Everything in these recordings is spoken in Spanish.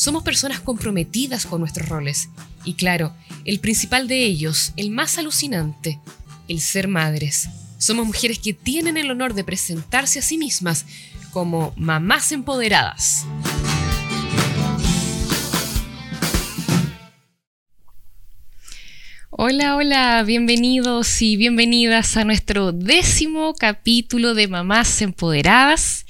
somos personas comprometidas con nuestros roles. Y claro, el principal de ellos, el más alucinante, el ser madres. Somos mujeres que tienen el honor de presentarse a sí mismas como mamás empoderadas. Hola, hola, bienvenidos y bienvenidas a nuestro décimo capítulo de Mamás Empoderadas.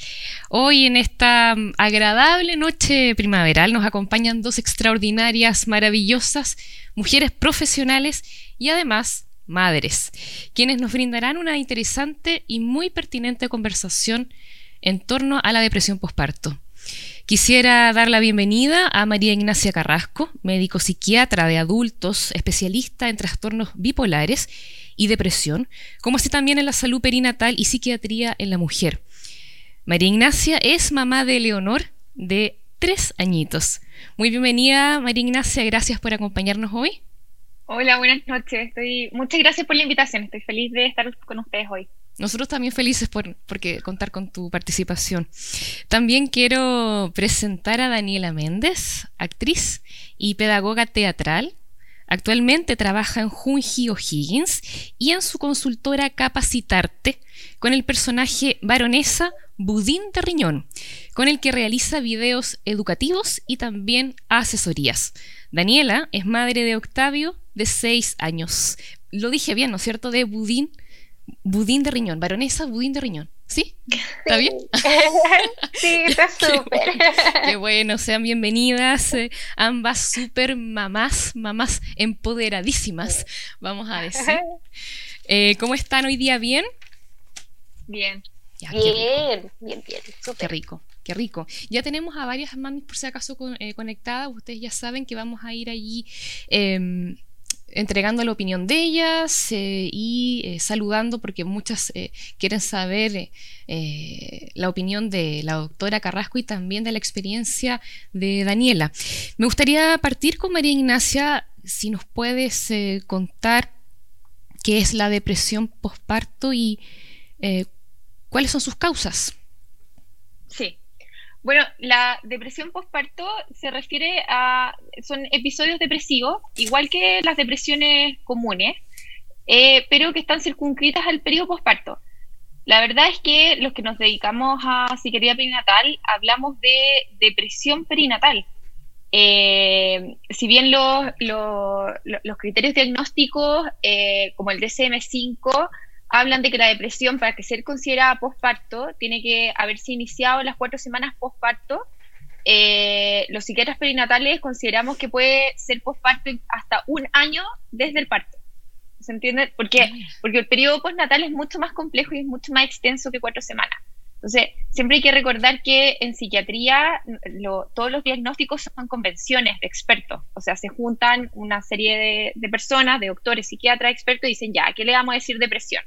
Hoy en esta agradable noche primaveral nos acompañan dos extraordinarias, maravillosas mujeres profesionales y además madres, quienes nos brindarán una interesante y muy pertinente conversación en torno a la depresión posparto. Quisiera dar la bienvenida a María Ignacia Carrasco, médico psiquiatra de adultos, especialista en trastornos bipolares y depresión, como así también en la salud perinatal y psiquiatría en la mujer. María Ignacia es mamá de Leonor, de tres añitos. Muy bienvenida, María Ignacia, gracias por acompañarnos hoy. Hola, buenas noches. Estoy... Muchas gracias por la invitación. Estoy feliz de estar con ustedes hoy. Nosotros también felices por porque contar con tu participación. También quiero presentar a Daniela Méndez, actriz y pedagoga teatral. Actualmente trabaja en Junji O'Higgins y en su consultora Capacitarte con el personaje baronesa Budín de Riñón, con el que realiza videos educativos y también asesorías. Daniela es madre de Octavio, de seis años. Lo dije bien, ¿no es cierto? De Budín budín de riñón, baronesa budín de riñón. ¿Sí? ¿Está bien? sí, está súper. Qué, bueno, sean bienvenidas eh, ambas súper mamás, mamás empoderadísimas, vamos a decir. Eh, ¿Cómo están hoy día? ¿Bien? Bien. bien, bien, bien, Qué rico. Qué rico. Ya tenemos a varias mamis por si acaso eh, conectadas. Ustedes ya saben que vamos a ir allí em, entregando la opinión de ellas eh, y eh, saludando porque muchas eh, quieren saber la opinión de la doctora Carrasco y también de la experiencia de Daniela. Me gustaría partir con María Ignacia, si nos puedes contar qué es la depresión postparto y cuáles son sus causas. Bueno, la depresión postparto se refiere a, son episodios depresivos, igual que las depresiones comunes, eh, pero que están circunscritas al periodo postparto. La verdad es que los que nos dedicamos a psiquiatría perinatal hablamos de depresión perinatal. Eh, si bien los, los, criterios diagnósticos, eh, como el DSM-5, hablan de que la depresión, para que sea considerada postparto, tiene que haberse iniciado las cuatro semanas postparto. Eh, los psiquiatras perinatales consideramos que puede ser postparto hasta un año desde el parto. ¿Se entiende? Porque, mm. porque el periodo postnatal es mucho más complejo y es mucho más extenso que cuatro semanas. Entonces, siempre hay que recordar que en psiquiatría todos los diagnósticos son convenciones de expertos. O sea, se juntan una serie de, de personas, de doctores, psiquiatras, expertos, y dicen, ya, ¿qué le vamos a decir depresión?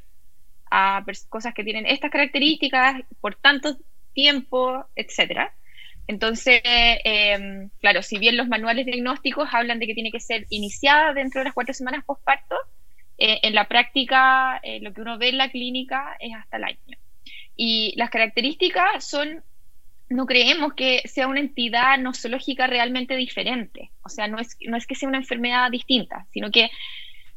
A cosas que tienen estas características por tanto tiempo, etcétera. Entonces, em, claro, si bien los manuales diagnósticos hablan de que tiene que ser iniciada dentro de las cuatro semanas postparto, eh, en la práctica eh, lo que uno ve en la clínica es hasta el año. Y las características son, no creemos que sea una entidad nosológica realmente diferente, o sea, no es, no es que sea una enfermedad distinta, sino que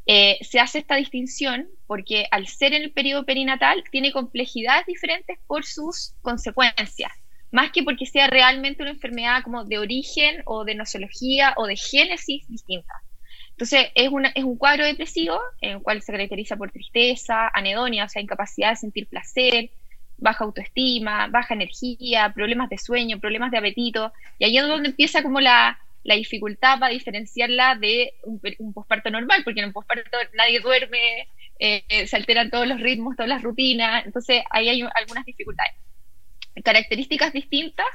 eh, se hace esta distinción porque al ser en el periodo perinatal tiene complejidades diferentes por sus consecuencias, más que porque sea realmente una enfermedad como de origen o de nosología o de génesis distinta. Entonces, es, es un cuadro depresivo en el cual se caracteriza por tristeza, anedonia, o sea, incapacidad de sentir placer, baja autoestima, baja energía, problemas de sueño, problemas de apetito, y ahí es donde empieza como la, la dificultad para diferenciarla de un, posparto normal, porque en un posparto nadie duerme, eh, se alteran todos los ritmos, todas las rutinas, entonces ahí hay algunas dificultades. Características distintas,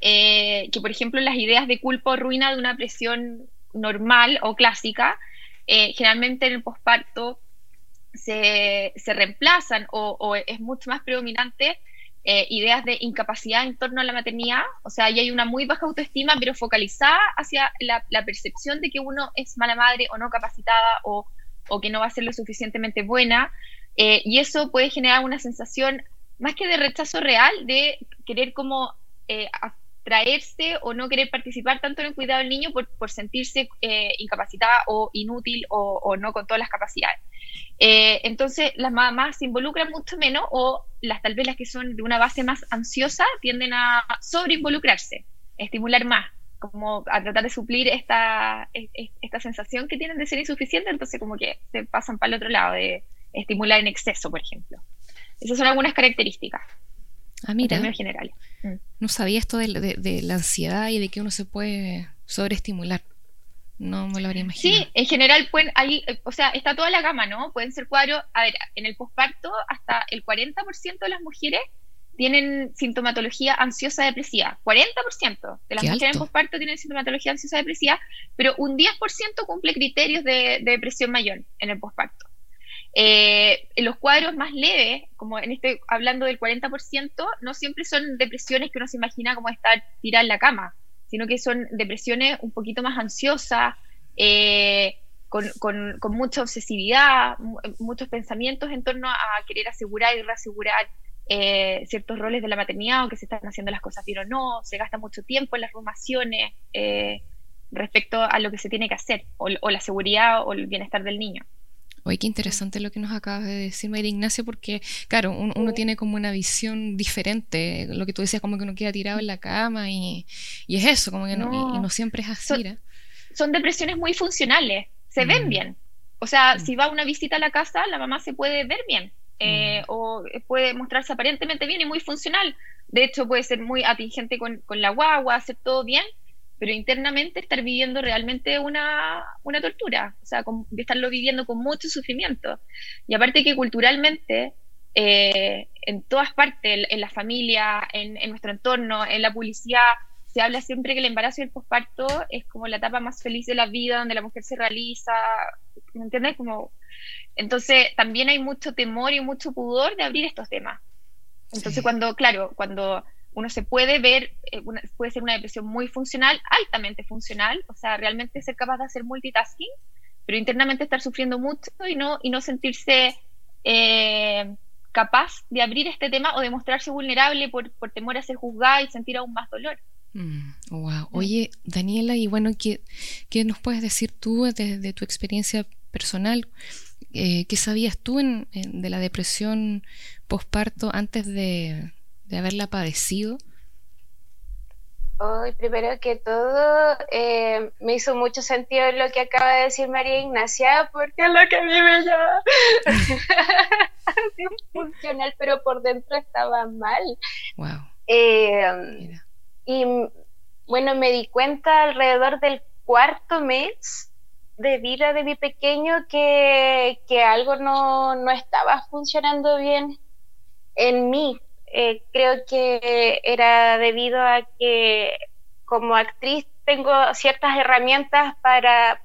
eh, que por ejemplo las ideas de culpa o ruina de una presión normal o clásica, eh, generalmente en el posparto se, reemplazan o, es mucho más predominante eh, ideas de incapacidad en torno a la maternidad, o sea, ahí hay una muy baja autoestima, pero focalizada hacia la, percepción de que uno es mala madre o no capacitada o, que no va a ser lo suficientemente buena, eh, y eso puede generar una sensación más que de rechazo real, de querer como eh, traerse o no querer participar tanto en el cuidado del niño por, sentirse eh, incapacitada o inútil o, no con todas las capacidades. Eh, entonces las mamás se involucran mucho menos o las tal vez las que son de una base más ansiosa tienden a sobreinvolucrarse, estimular más, como a tratar de suplir esta, esta sensación que tienen de ser insuficiente, entonces como que se pasan para el otro lado, de estimular en exceso, por ejemplo. Esas son algunas características. Ah, mira. general. Mm. No sabía esto de, la ansiedad y de que uno se puede sobreestimular. No me lo habría imaginado. Sí, en general pueden, ahí, o sea, está toda la gama, ¿no? Pueden ser cuadros, a ver, en el posparto hasta el 40% de las mujeres tienen sintomatología ansiosa depresiva. 40% de las mujeres en posparto tienen sintomatología ansiosa depresiva, pero un 10% cumple criterios de, de depresión mayor en el posparto. Eh, los cuadros más leves, como en este, hablando del 40%, no siempre son depresiones que uno se imagina como estar tirada en la cama, sino que son depresiones un poquito más ansiosas, eh, con, mucha obsesividad, muchos pensamientos en torno a querer asegurar y reasegurar eh, ciertos roles de la maternidad o que se están haciendo las cosas bien o no, se gasta mucho tiempo en las rumaciones respecto a lo que se tiene que hacer, o la seguridad o el bienestar del niño. Oye, qué interesante lo que nos acabas de decir, María Ignacia, porque, claro, uno, tiene como una visión diferente. Lo que tú decías, como que uno queda tirado en la cama y, es eso, como que no, y, no siempre es así. Son, depresiones muy funcionales, se ven mm. bien. O sea, mm. si va una visita a la casa, la mamá se puede ver bien. Eh, mm. o puede mostrarse aparentemente bien y muy funcional. De hecho, puede ser muy atingente con, con la guagua, hacer todo bien, pero internamente estar viviendo realmente una, tortura, o sea, estarlo viviendo con mucho sufrimiento. Y aparte que culturalmente, eh, en todas partes, en, la familia, en, nuestro entorno, en la publicidad, se habla siempre que el embarazo y el posparto es como la etapa más feliz de la vida, donde la mujer se realiza, ¿me entiendes? Como... Entonces, también hay mucho temor y mucho pudor de abrir estos temas. Entonces, cuando, claro, cuando uno se puede ver, eh, puede ser una depresión muy funcional, altamente funcional, o sea, realmente ser capaz de hacer multitasking, pero internamente estar sufriendo mucho y no, y no sentirse eh, capaz de abrir este tema o de mostrarse vulnerable por, temor a ser juzgada y sentir aún más dolor. Mm, wow. Mm. Oye, Daniela, y bueno, ¿qué, qué nos puedes decir tú desde tu experiencia personal? Eh, ¿Qué sabías tú de la depresión postparto antes de, de haberla padecido? Hoy, primero que todo, eh, me hizo mucho sentido lo que acaba de decir María Ignacia, porque es lo que a mí me llama funcional, pero por dentro estaba mal. Wow. Eh, y bueno, me di cuenta alrededor del cuarto mes de vida de mi pequeño que, que algo no, no estaba funcionando bien en mí. Eh, creo que era debido a que como actriz tengo ciertas herramientas para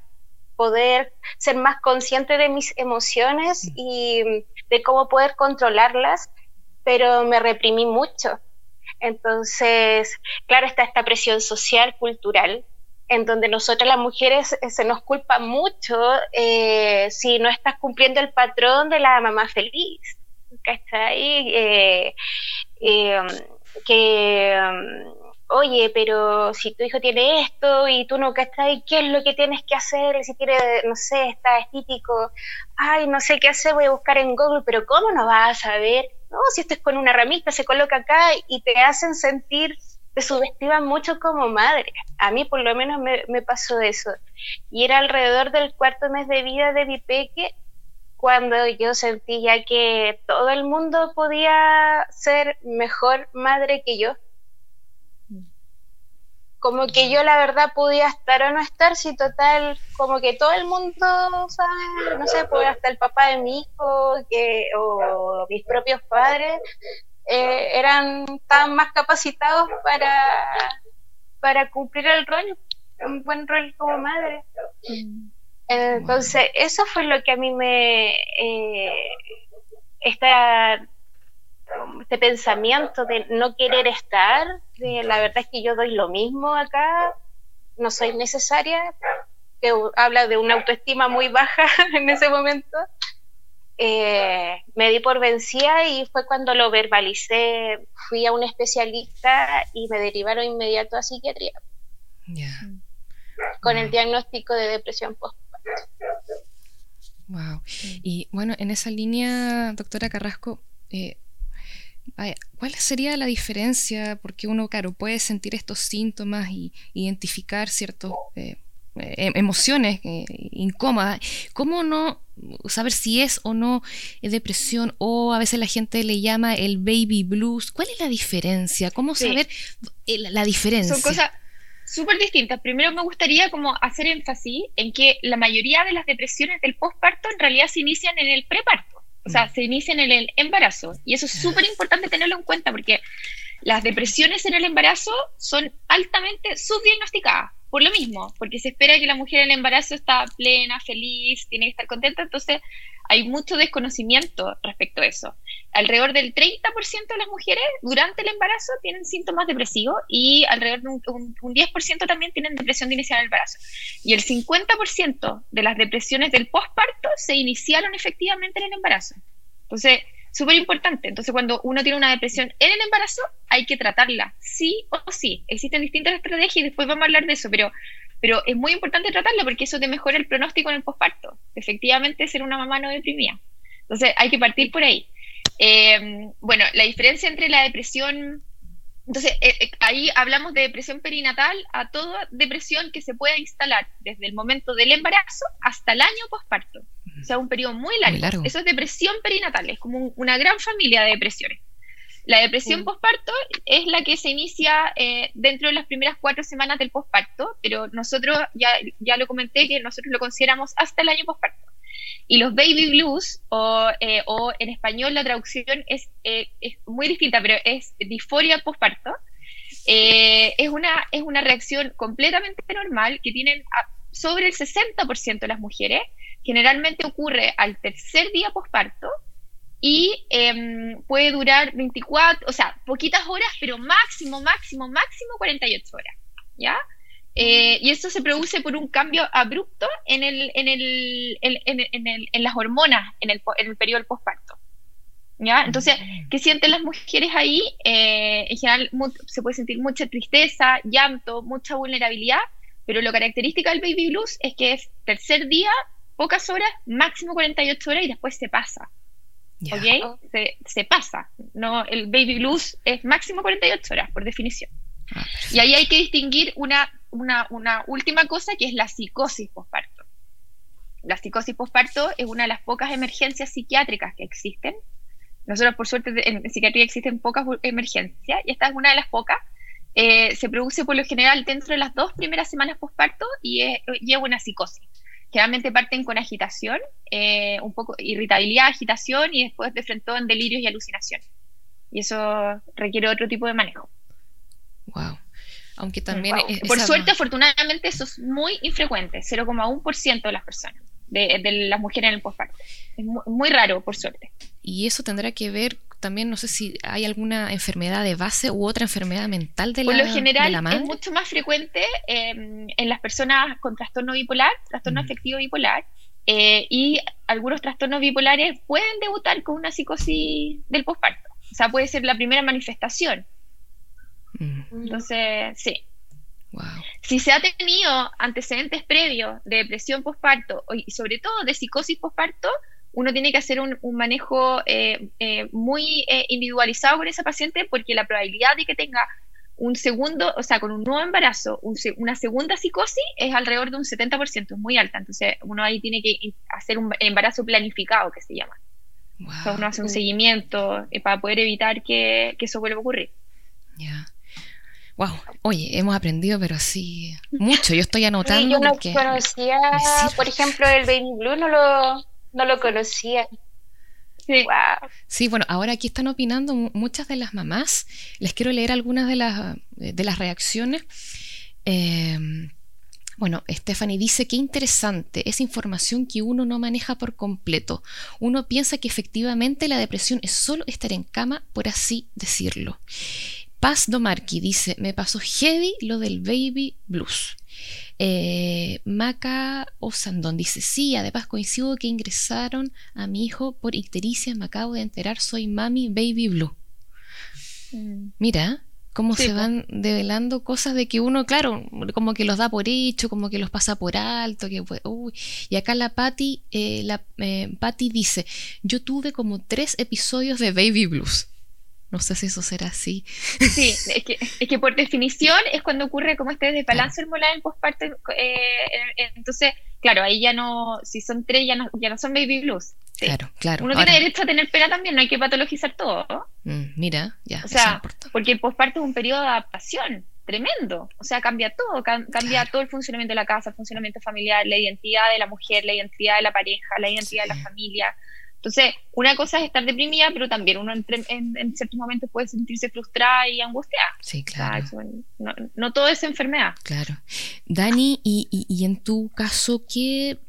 poder ser más consciente de mis emociones mm. y de cómo poder controlarlas, pero me reprimí mucho. Entonces, claro, está esta presión social, cultural, en donde nosotras las mujeres eh, se nos culpa mucho eh, si no estás cumpliendo el patrón de la mamá feliz. ¿Cachai? Eh, que, um, oye, pero si tu hijo tiene esto y tú no ahí, ¿qué es lo que tienes que hacer? Si tiene, no sé, está estítico, ay, no sé qué hacer, voy a buscar en Google, pero ¿cómo no vas a saber? No, si esto es con una ramita, se coloca acá y te hacen sentir, te subestiman mucho como madre. A mí por lo menos me, pasó eso. Y era alrededor del cuarto mes de vida de mi cuando yo sentía que todo el mundo podía ser mejor madre que yo. Como que yo la verdad podía estar o no estar, si total, como que todo el mundo no sé, pues hasta el papá de mi hijo que, o mis propios padres eh, eran tan más capacitados para, para cumplir el rol un buen rol como madre. Mm. Entonces, eso fue lo que a mí me... Eh, esta, este pensamiento de no querer estar, de la verdad es que yo doy lo mismo acá, no soy necesaria, que habla de una autoestima muy baja en ese momento. Eh, me di por vencida y fue cuando lo verbalicé, fui a un especialista y me derivaron inmediato a psiquiatría. Con el diagnóstico de depresión postparto. Wow. Y bueno, en esa línea, doctora Carrasco, eh, ¿cuál sería la diferencia? Porque uno, claro, puede sentir estos síntomas y identificar ciertos eh, eh, emociones eh, incómodas. ¿Cómo no saber si es o no depresión o a veces la gente le llama el baby blues? ¿Cuál es la diferencia? ¿Cómo saber la diferencia? Son cosas súper distintas. Primero me gustaría como hacer énfasis en que la mayoría de las depresiones del postparto en realidad se inician en el preparto. O sea, mm. se inician en el embarazo. Y eso es súper importante tenerlo en cuenta porque las depresiones en el embarazo son altamente subdiagnosticadas por lo mismo, porque se espera que la mujer en el embarazo está plena, feliz, tiene que estar contenta, entonces hay mucho desconocimiento respecto a eso. Alrededor del 30% de las mujeres durante el embarazo tienen síntomas depresivos y alrededor de un, 10% también tienen depresión de iniciar el embarazo. Y el 50% de las depresiones del posparto se iniciaron efectivamente en el embarazo. Entonces, súper importante. Entonces, cuando uno tiene una depresión en el embarazo, hay que tratarla, sí o sí. Existen distintas estrategias y después vamos a hablar de eso, pero, pero es muy importante tratarla porque eso te mejora el pronóstico en el posparto. Efectivamente, ser una mamá no deprimida. Entonces, hay que partir por ahí. Eh, bueno, la diferencia entre la depresión entonces, eh, eh, ahí hablamos de depresión perinatal a toda depresión que se pueda instalar desde el momento del embarazo hasta el año posparto. O sea, un periodo muy largo. Eso es depresión perinatal, es como una gran familia de depresiones. La depresión posparto es la que se inicia eh, dentro de las primeras cuatro semanas del posparto, pero nosotros, ya, ya lo comenté, que nosotros lo consideramos hasta el año posparto. Y los baby blues, o, eh, o en español la traducción es, eh, es, muy distinta, pero es disforia postparto, eh, es, una, es una reacción completamente normal que tienen sobre el 60% de las mujeres. Generalmente ocurre al tercer día postparto y em, puede durar 24, o sea, poquitas horas, pero máximo, máximo, máximo 48 horas. ¿Ya? Eh, y esto se produce por un cambio abrupto en, el, en, el, en, el, en las hormonas en el, en el periodo del posparto. ¿Ya? Entonces, ¿qué sienten las mujeres ahí? Eh, en general se puede sentir mucha tristeza, llanto, mucha vulnerabilidad, pero lo característico del baby blues es que es tercer día, pocas horas, máximo 48 horas y después se pasa. ¿Ok? Se, se, pasa. No, el baby blues es máximo 48 horas, por definición. Ah, y ahí hay que distinguir una una, una última cosa que es la psicosis posparto. La psicosis posparto es una de las pocas emergencias psiquiátricas que existen. Nosotros, por suerte, en psiquiatría existen pocas emergencias y esta es una de las pocas. Eh, se produce por lo general dentro de las dos primeras semanas posparto y lleva una psicosis. Generalmente parten con agitación, eh, un poco irritabilidad, agitación y después de frente en delirios y alucinaciones. Y eso requiere otro tipo de manejo. Wow. Aunque también... Por suerte, afortunadamente, eso es muy infrecuente, 0,1% de las personas, de, las mujeres en el postparto. Es muy, raro, por suerte. Y eso tendrá que ver también, no sé si hay alguna enfermedad de base u otra enfermedad mental de la Por lo general, es mucho más frecuente em, en las personas con trastorno bipolar, trastorno afectivo bipolar, eh, y algunos trastornos bipolares pueden debutar con una psicosis del posparto. O sea, puede ser la primera manifestación. Mm. Entonces, sí. Si se ha tenido antecedentes previos de depresión postparto y sobre todo de psicosis postparto, uno tiene que hacer un, manejo eh, eh, muy eh, individualizado con esa paciente porque la probabilidad de que tenga un segundo, o sea, con un nuevo embarazo, una segunda psicosis es alrededor de un 70%, es muy alta. Entonces, uno ahí tiene que hacer un embarazo planificado, que se llama. uno hace un seguimiento para poder evitar que, eso vuelva a ocurrir. Ya. Wow, oye, hemos aprendido, pero sí, mucho. Yo estoy anotando. yo no conocía, por ejemplo, el Baby Blue, no lo, no lo conocía. Sí. Wow. sí, bueno, ahora aquí están opinando muchas de las mamás. Les quiero leer algunas de las, de las reacciones. Em, Bueno, Stephanie dice que interesante, es información que uno no maneja por completo. Uno piensa que efectivamente la depresión es solo estar en cama, por así decirlo. Paz Domarqui dice, me pasó heavy lo del baby blues. Eh, Maca Osandón dice, sí, además coincido que ingresaron a mi hijo por ictericia, me acabo de enterar, soy mami baby blue. Mm. Mira, cómo se van develando cosas de que uno, claro, como que los da por hecho, como que los pasa por alto, que uy. y acá la Patty, eh, la eh, Patty dice, yo tuve como tres episodios de Baby Blues. No sé si eso será así. Sí, es que, es que por definición es cuando ocurre como este desbalance hormonal en postparto. Eh, entonces, claro, ahí ya no, si son tres, ya no, ya no son baby blues. Claro, claro. Uno tiene derecho a tener pena también, no hay que patologizar todo. Mm, mira, ya. O sea, porque el posparto es un periodo de adaptación tremendo. O sea, cambia todo, cambia todo el funcionamiento de la casa, el funcionamiento familiar, la identidad de la mujer, la identidad de la pareja, la identidad de la familia. Entonces, una cosa es estar deprimida, pero también uno en, en, ciertos momentos puede sentirse frustrada y angustiada. Sí, claro. no, todo es enfermedad. Claro. Dani, y, y, en tu caso, ¿qué,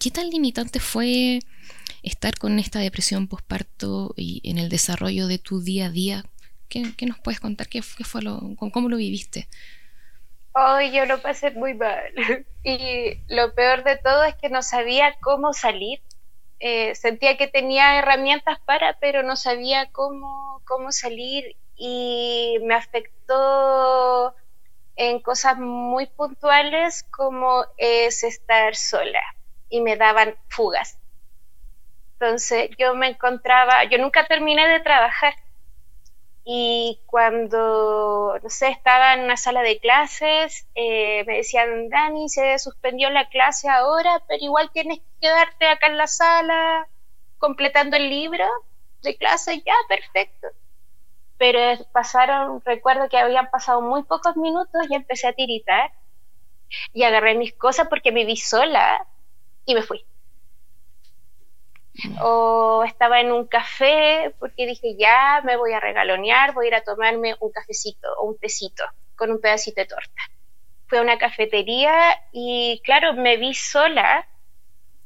¿qué tan limitante fue estar con esta depresión postparto y en el desarrollo de tu día a día? ¿Qué, nos puedes contar? ¿Qué, fue lo, ¿Cómo lo viviste? Hoy yo lo pasé muy mal. Y lo peor de todo es que no sabía cómo salir eh, sentía que tenía herramientas para, pero no sabía cómo, cómo salir y me afectó en cosas muy puntuales como es estar sola y me daban fugas. Entonces yo me encontraba, yo nunca terminé de trabajar y cuando, no sé, estaba en una sala de clases, eh, me decían, Dani, se suspendió la clase ahora, pero igual tienes que quedarte acá en la sala completando el libro de clase, ya, perfecto. Pero pasaron, recuerdo que habían pasado muy pocos minutos y empecé a tiritar y agarré mis cosas porque me vi sola y me fui o estaba en un café porque dije, ya me voy a regalonear, voy a ir a tomarme un cafecito o un tecito con un pedacito de torta. Fui a una cafetería y claro, me vi sola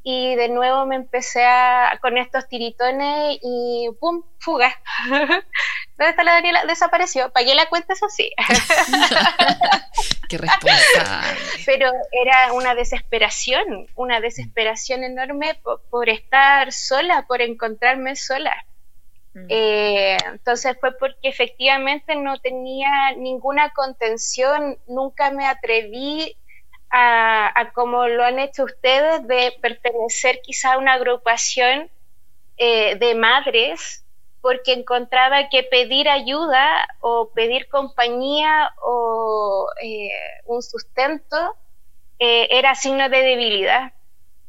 y de nuevo me empecé a, con estos tiritones y ¡pum! fuga. ¿Dónde está la Daniela? Desapareció. Pagué la cuenta, eso sí. Qué responsable. Pero era una desesperación, una desesperación enorme por, estar sola, por encontrarme sola. Mm. Eh, entonces fue porque efectivamente no tenía ninguna contención, nunca me atreví a, como lo han hecho ustedes, de pertenecer quizá a una agrupación eh, de madres, porque encontraba que pedir ayuda o pedir compañía o eh, un sustento eh, era signo de debilidad.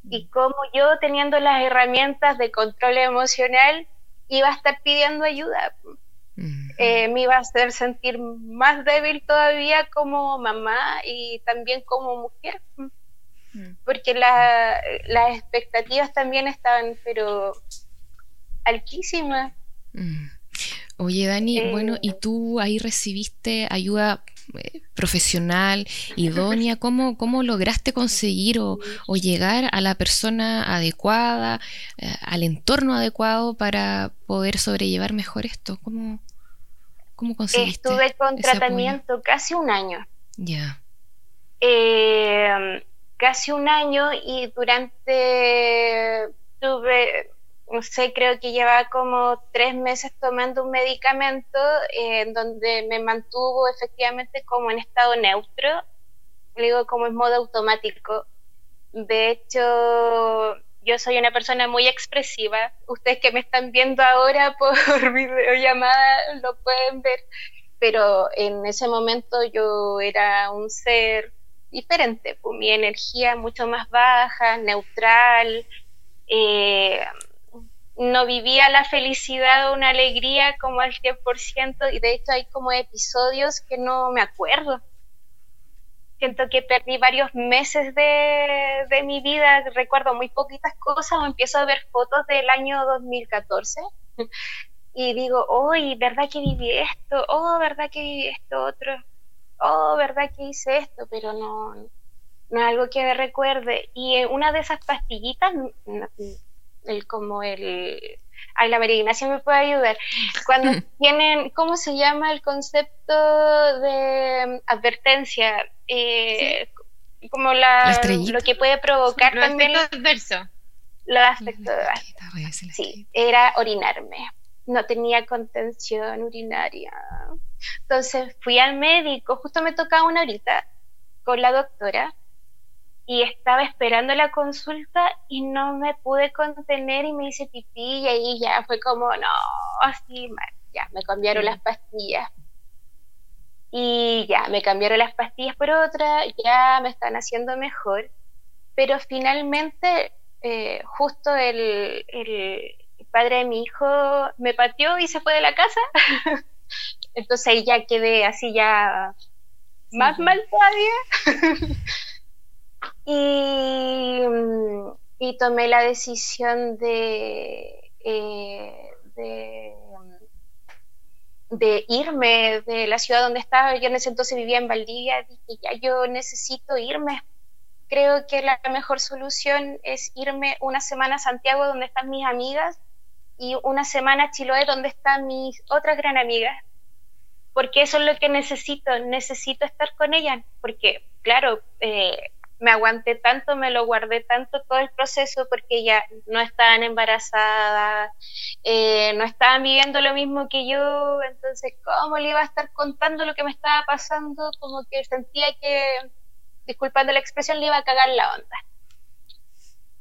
Y mm. como yo, teniendo las herramientas de control emocional, iba a estar pidiendo ayuda. Eh, me iba a hacer sentir más débil todavía como mamá y también como mujer, mm. porque las expectativas también estaban, pero altísimas. Mm. Oye, Dani, eh, bueno, ¿y tú ahí recibiste ayuda eh, profesional, idónea? ¿Cómo, cómo lograste conseguir o, llegar a la persona adecuada, al entorno adecuado para poder sobrellevar mejor esto? ¿Cómo, ¿Cómo conseguiste? Estuve con tratamiento casi un año. Ya. Eh, casi un año y durante, tuve, no sé, creo que llevaba como tres meses tomando un medicamento eh, en donde me mantuvo efectivamente como en estado neutro, digo como en modo automático. De hecho, yo soy una persona muy expresiva. Ustedes que me están viendo ahora por videollamada lo pueden ver, pero en ese momento yo era un ser diferente, pues, mi energía mucho más baja, neutral, eh, no vivía la felicidad o una alegría como al 100% y de hecho hay como episodios que no me acuerdo siento que perdí varios meses de, mi vida, recuerdo muy poquitas cosas o empiezo a ver fotos del año 2014 y digo, hoy, ¿verdad que viví esto? Oh, ¿verdad que viví esto otro? Oh, ¿verdad que hice esto? Pero no, no es algo que recuerde. Y una de esas pastillitas, el, como el... Ay, la María Ignacia me puede ayudar. Cuando tienen, ¿cómo se llama el concepto de advertencia? Eh, como la, lo que puede provocar también. Los adversos. Los aspectos Sí, era orinarme. No tenía contención urinaria. Entonces fui al médico, justo me tocaba una horita con la doctora y estaba esperando la consulta y no me pude contener y me hice pipí y ahí ya fue como, no, así, ya, me cambiaron las pastillas. Y ya, me cambiaron las pastillas por otra, ya me están haciendo mejor, pero finalmente eh, justo el, el, padre de mi hijo me pateó y se fue de la casa. Entonces ahí ya quedé así ya más mal todavía. y, y, tomé la decisión de, eh, de, de, irme de la ciudad donde estaba. Yo en ese entonces vivía en Valdivia. Dije, ya yo necesito irme. Creo que la mejor solución es irme una semana a Santiago donde están mis amigas y una semana a Chiloé donde están mis otras gran amigas porque eso es lo que necesito, necesito estar con ella, porque claro, eh, me aguanté tanto, me lo guardé tanto todo el proceso porque ya no estaban embarazadas, eh, no estaban viviendo lo mismo que yo, entonces, ¿cómo le iba a estar contando lo que me estaba pasando? Como que sentía que, disculpando la expresión, le iba a cagar la onda.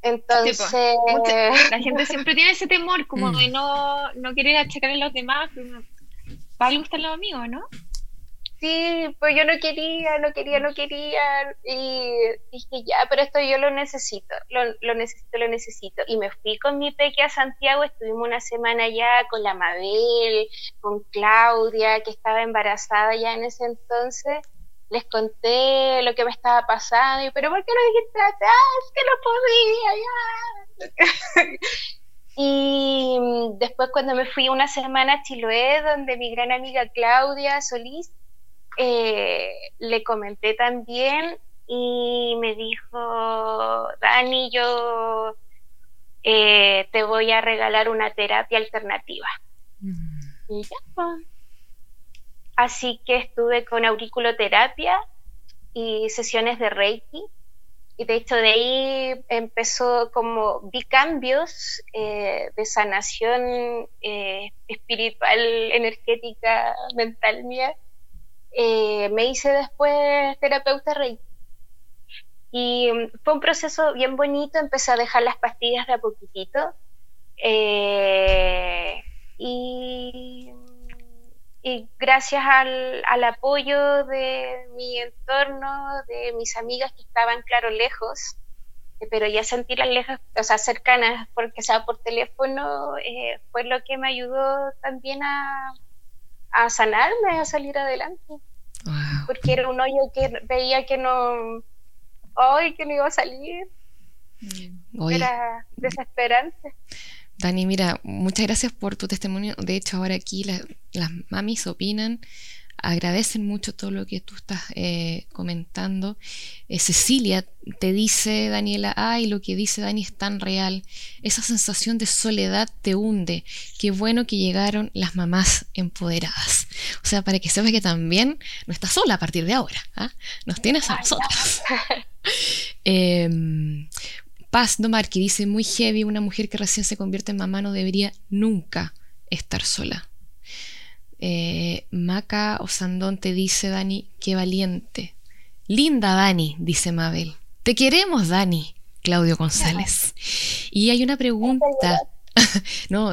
Entonces, la gente siempre tiene ese temor como mm. de no, no querer achacar a los demás, va a gustar los amigos, ¿no? Sí, pues yo no quería, no quería, no quería. Y dije, ya, pero esto yo lo necesito, lo, lo necesito, lo necesito. Y me fui con mi peque a Santiago, estuvimos una semana ya con la Mabel, con Claudia, que estaba embarazada ya en ese entonces. Les conté lo que me estaba pasando, y, pero ¿por qué no dijiste? Ah, es que no podía, ya. Y después cuando me fui una semana a Chiloé, donde mi gran amiga Claudia Solís, eh, le comenté también y me dijo, Dani, yo eh, te voy a regalar una terapia alternativa. Mm. Y ya. Pues. Así que estuve con auriculoterapia y sesiones de Reiki y de hecho de ahí empezó como vi cambios eh, de sanación eh, espiritual, energética, mental mía. Eh, me hice después terapeuta rey. Y fue un proceso bien bonito, empecé a dejar las pastillas de a poquitito. y y gracias al, apoyo de mi entorno, de mis amigas que estaban, claro, lejos, eh, pero ya sentirlas lejos, o sea, cercanas, porque sea por teléfono, eh, fue lo que me ayudó también a, a sanarme, a salir adelante. Porque era un hoyo que veía que no, hoy que no iba a salir. Era desesperante. Dani, mira, muchas gracias por tu testimonio. De hecho, ahora aquí las, mamis opinan, agradecen mucho todo lo que tú estás eh, comentando. Eh, Cecilia te dice, Daniela, ay, lo que dice Dani es tan real. Esa sensación de soledad te hunde. Qué bueno que llegaron las mamás empoderadas. O sea, para que sepas que también no estás sola a partir de ahora. ¿ah? Nos tienes a nosotras. Em, Paz que dice muy heavy, una mujer que recién se convierte en mamá no debería nunca estar sola. Eh, Maca Osandón te dice, Dani, qué valiente. Linda Dani, dice Mabel. Te queremos, Dani, Claudio González. Y hay una pregunta. no,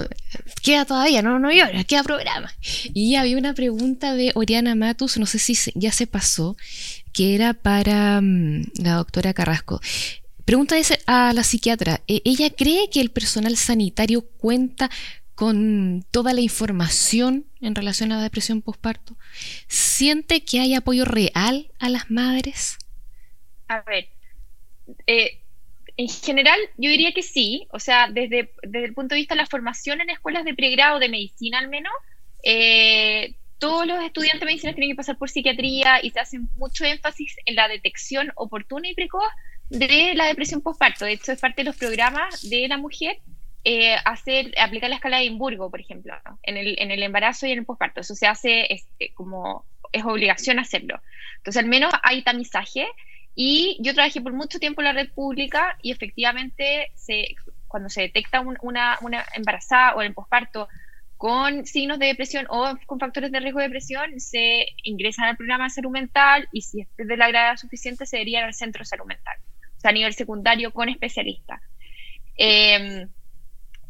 queda todavía, no, no llora, queda programa. Y había una pregunta de Oriana Matus, no sé si ya se pasó, que era para mm, la doctora Carrasco. Pregunta a la psiquiatra, ¿e-, ¿ella cree que el personal sanitario cuenta con toda la información en relación a la depresión postparto? ¿Siente que hay apoyo real a las madres? A ver, eh, en general yo diría que sí, o sea, desde, desde, el punto de vista de la formación en escuelas de pregrado de medicina al menos, eh, todos los estudiantes de medicina tienen que pasar por psiquiatría y se hace mucho énfasis en la detección oportuna y precoz de la depresión postparto. De hecho, es parte de los programas de la mujer eh, hacer, aplicar la escala de Edimburgo, por ejemplo, en el, en el embarazo y en el postparto. Eso se hace este, como es obligación hacerlo. Entonces, al menos hay tamizaje. Y yo trabajé por mucho tiempo en la red pública y efectivamente se, cuando se detecta una, una embarazada o en el posparto con signos de depresión o con factores de riesgo de depresión, se ingresan al programa de salud mental y si es de la gravedad suficiente se deberían al centro de salud mental, o sea, a nivel secundario con especialistas. Em,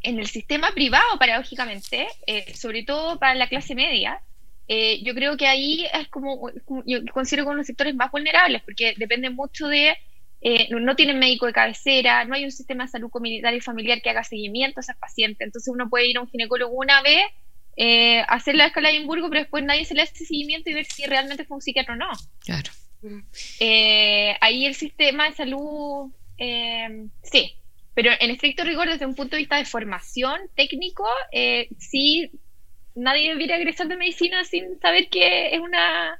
en el sistema privado, paradójicamente, eh, sobre todo para la clase media, eh, yo creo que ahí es como, yo considero como los sectores más vulnerables, porque depende mucho de, eh, no tienen médico de cabecera, no hay un sistema de salud comunitario y familiar que haga seguimiento a esas pacientes, entonces uno puede ir a un ginecólogo una vez, hacer la escala de Edimburgo, pero después nadie se le hace seguimiento y ver si realmente fue un psiquiatra o no. Claro. ahí el sistema de salud, sí, pero en estricto rigor, desde un punto de vista de formación técnico, eh, sí, nadie debería egresar de medicina sin saber que es una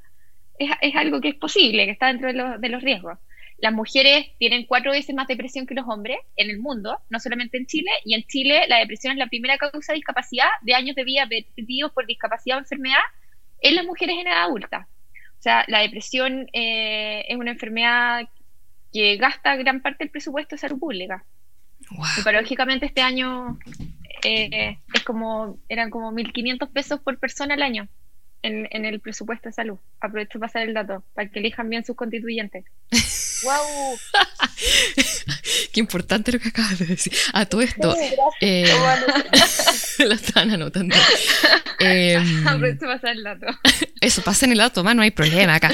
es, algo que es posible, que está dentro de, de, los riesgos. Las mujeres tienen cuatro veces más depresión que los hombres en el mundo, no solamente en Chile, y en Chile la depresión es la primera causa de discapacidad, de años de vida perdidos por discapacidad o enfermedad en las mujeres en edad adulta. O sea, la depresión eh, es una enfermedad que gasta gran parte del presupuesto de salud pública. Wow. este año eh, es como eran como 1.500 pesos por persona al año en, en, el presupuesto de salud. Aprovecho para pasar el dato, para que elijan bien sus constituyentes. ¡Wow! Qué importante lo que acabas de decir. A todo esto. eh, lo están anotando. Eh, para pasar el dato. Eso, pasen el dato, más no hay problema acá.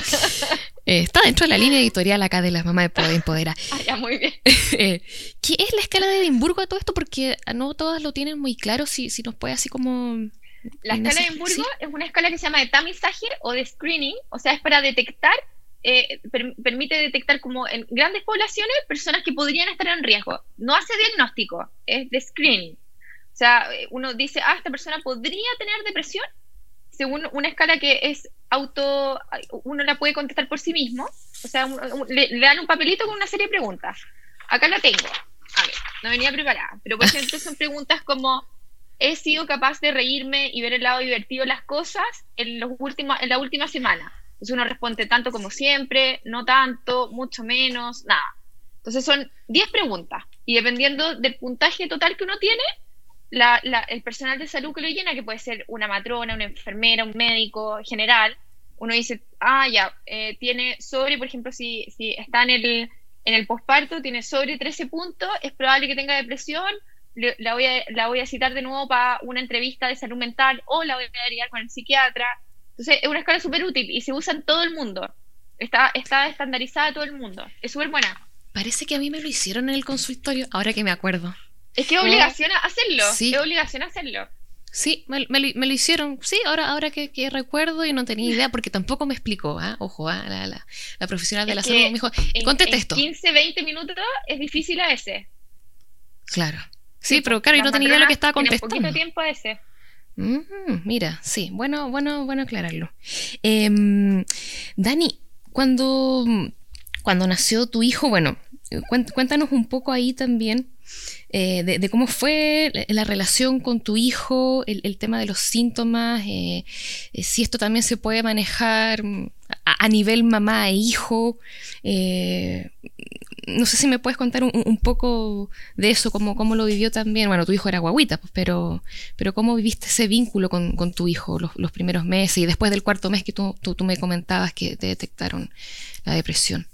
Eh, está dentro de la línea editorial acá de las mamás de Poder Empodera. Ah, ya, muy bien. Eh, ¿Qué es la escala de Edimburgo a todo esto? Porque no todas lo tienen muy claro, si, si nos puede así como... La escala de Edimburgo es una escala que se llama de tamizaje o de screening, o sea, es para detectar, eh, permite detectar como en grandes poblaciones personas que podrían estar en riesgo. No hace diagnóstico, es de screening. O sea, uno dice, ah, esta persona podría tener depresión, según una escala que es auto, uno la puede contestar por sí mismo, o sea, le, dan un papelito con una serie de preguntas. Acá la tengo. A ver, no venía preparada, pero por ejemplo son preguntas como he sido capaz de reírme y ver el lado divertido de las cosas en los últimos en la última semana. Entonces uno responde tanto como siempre, no tanto, mucho menos, nada. Entonces son 10 preguntas y dependiendo del puntaje total que uno tiene, la, el personal de salud que lo llena, que puede ser una matrona, una enfermera, un médico general, uno dice, ah, ya, eh, tiene sobre, por ejemplo, si, está en el, en el posparto, tiene sobre 13 puntos, es probable que tenga depresión, la, voy a, la voy a citar de nuevo para una entrevista de salud mental o la voy a derivar con el psiquiatra. Entonces, es una escala súper útil y se usa en todo el mundo. Está, está estandarizada en todo el mundo. Es súper buena. Parece que a mí me lo hicieron en el consultorio, ahora que me acuerdo. Es que es obligación hacerlo. Sí. Es obligación hacerlo. Sí, me, lo, hicieron. Sí, ahora, ahora que, recuerdo y no tenía idea porque tampoco me explicó. ¿ah? Ojo, ¿ah? la, la, profesional de la salud me dijo, conteste esto. 15, 20 minutos es difícil a ese. Claro. Sí, pero claro, yo no tenía idea de lo que estaba contestando. poquito tiempo a ese. Mm, mira, sí, bueno, bueno, bueno aclararlo. Em, Dani, cuando, cuando nació tu hijo, bueno, cuéntanos un poco ahí también eh, de, cómo fue la relación con tu hijo, el, tema de los síntomas, eh, eh, si esto también se puede manejar mm, a, nivel mamá e hijo. No sé si me puedes contar un, poco de eso, cómo, cómo, lo vivió también. Bueno, tu hijo era guaguita, pues, pero, pero cómo viviste ese vínculo con, tu hijo los, primeros meses y después del cuarto mes que tú, tú, tú me comentabas que te detectaron la depresión.